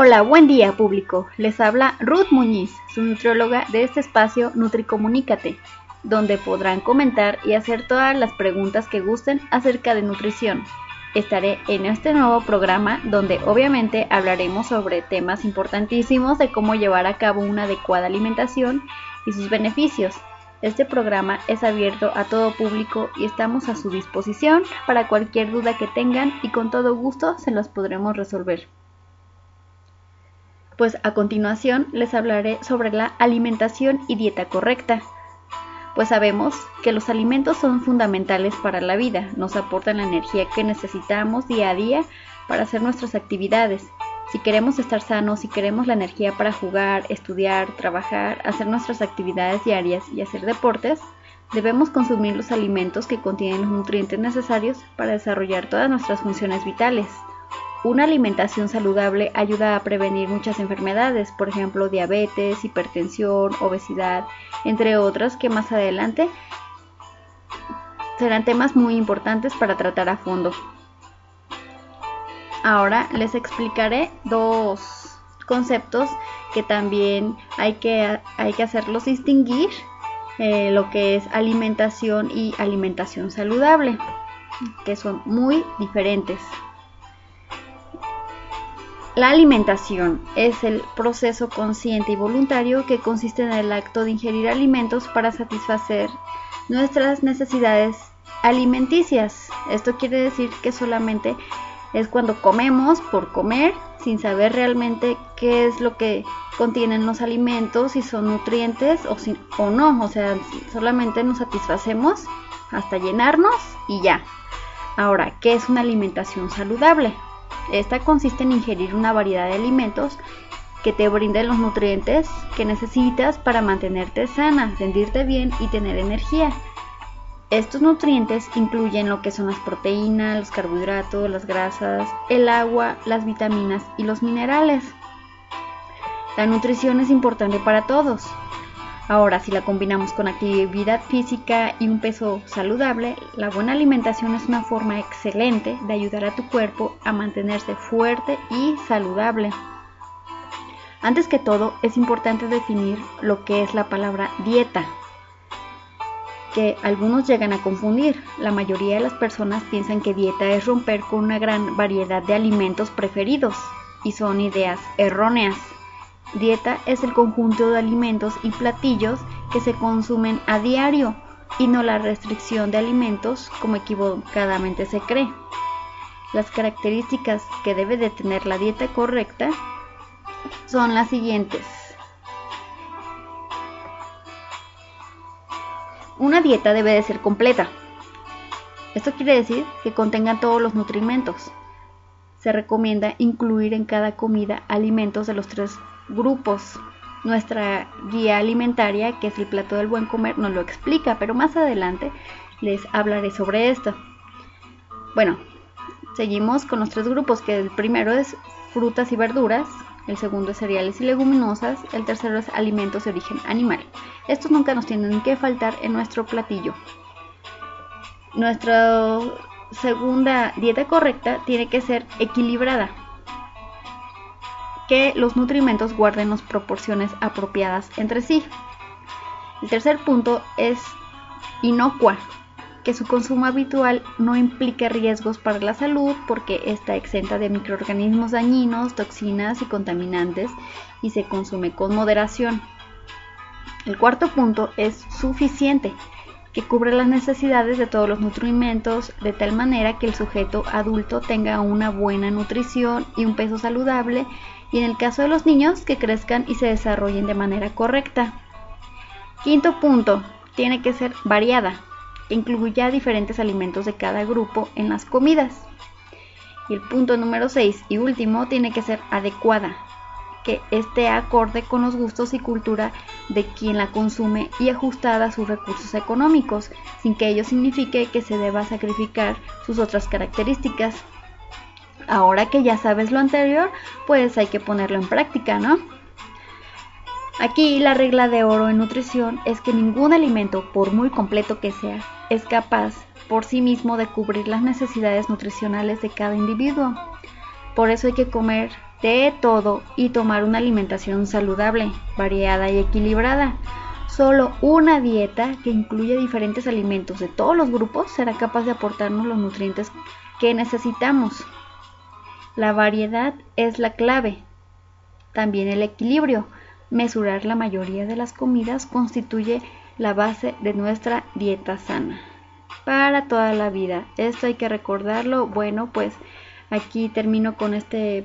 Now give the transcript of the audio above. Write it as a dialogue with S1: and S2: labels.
S1: Hola, buen día público. Les habla Ruth Muñiz, su nutrióloga de este espacio NutriComunícate, donde podrán comentar y hacer todas las preguntas que gusten acerca de nutrición. Estaré en este nuevo programa donde obviamente hablaremos sobre temas importantísimos de cómo llevar a cabo una adecuada alimentación y sus beneficios. Este programa es abierto a todo público y estamos a su disposición para cualquier duda que tengan y con todo gusto se los podremos resolver pues a continuación les hablaré sobre la alimentación y dieta correcta. Pues sabemos que los alimentos son fundamentales para la vida, nos aportan la energía que necesitamos día a día para hacer nuestras actividades. Si queremos estar sanos, si queremos la energía para jugar, estudiar, trabajar, hacer nuestras actividades diarias y hacer deportes, debemos consumir los alimentos que contienen los nutrientes necesarios para desarrollar todas nuestras funciones vitales. Una alimentación saludable ayuda a prevenir muchas enfermedades, por ejemplo diabetes, hipertensión, obesidad, entre otras que más adelante serán temas muy importantes para tratar a fondo. Ahora les explicaré dos conceptos que también hay que, hay que hacerlos distinguir, eh, lo que es alimentación y alimentación saludable, que son muy diferentes. La alimentación es el proceso consciente y voluntario que consiste en el acto de ingerir alimentos para satisfacer nuestras necesidades alimenticias. Esto quiere decir que solamente es cuando comemos por comer sin saber realmente qué es lo que contienen los alimentos, si son nutrientes o, o no. O sea, solamente nos satisfacemos hasta llenarnos y ya. Ahora, ¿qué es una alimentación saludable? Esta consiste en ingerir una variedad de alimentos que te brinden los nutrientes que necesitas para mantenerte sana, sentirte bien y tener energía. Estos nutrientes incluyen lo que son las proteínas, los carbohidratos, las grasas, el agua, las vitaminas y los minerales. La nutrición es importante para todos, Ahora, si la combinamos con actividad física y un peso saludable, la buena alimentación es una forma excelente de ayudar a tu cuerpo a mantenerse fuerte y saludable. Antes que todo, es importante definir lo que es la palabra dieta, que algunos llegan a confundir. La mayoría de las personas piensan que dieta es romper con una gran variedad de alimentos preferidos, y son ideas erróneas. Dieta es el conjunto de alimentos y platillos que se consumen a diario y no la restricción de alimentos como equivocadamente se cree. Las características que debe de tener la dieta correcta son las siguientes. Una dieta debe de ser completa. Esto quiere decir que contenga todos los nutrimentos. Se recomienda incluir en cada comida alimentos de los tres grupos. Nuestra guía alimentaria, que es el plato del buen comer, nos lo explica, pero más adelante les hablaré sobre esto. Bueno, seguimos con los tres grupos, que el primero es frutas y verduras, el segundo es cereales y leguminosas, el tercero es alimentos de origen animal. Estos nunca nos tienen que faltar en nuestro platillo. Nuestra segunda dieta correcta tiene que ser equilibrada, que los nutrimentos guarden las proporciones apropiadas entre sí. El tercer punto es inocua, que su consumo habitual no implique riesgos para la salud porque está exenta de microorganismos dañinos, toxinas y contaminantes y se consume con moderación. El cuarto punto es suficiente, que cubre las necesidades de todos los nutrimentos de tal manera que el sujeto adulto tenga una buena nutrición y un peso saludable y en el caso de los niños que crezcan y se desarrollen de manera correcta. Quinto punto, tiene que ser variada, que incluya diferentes alimentos de cada grupo en las comidas. Y el punto número 6 y último tiene que ser adecuada, que esté acorde con los gustos y cultura de quien la consume y ajustada a sus recursos económicos, sin que ello signifique que se deba sacrificar sus otras características. Ahora que ya sabes lo anterior, pues hay que ponerlo en práctica, ¿no? Aquí la regla de oro en nutrición es que ningún alimento, por muy completo que sea, es capaz por sí mismo de cubrir las necesidades nutricionales de cada individuo. Por eso hay que comer de todo y tomar una alimentación saludable, variada y equilibrada. Solo una dieta que incluya diferentes alimentos de todos los grupos será capaz de aportarnos los nutrientes que necesitamos. La variedad es la clave. También el equilibrio. Mesurar la mayoría de las comidas constituye la base de nuestra dieta sana para toda la vida. Esto hay que recordarlo. Bueno, pues aquí termino con este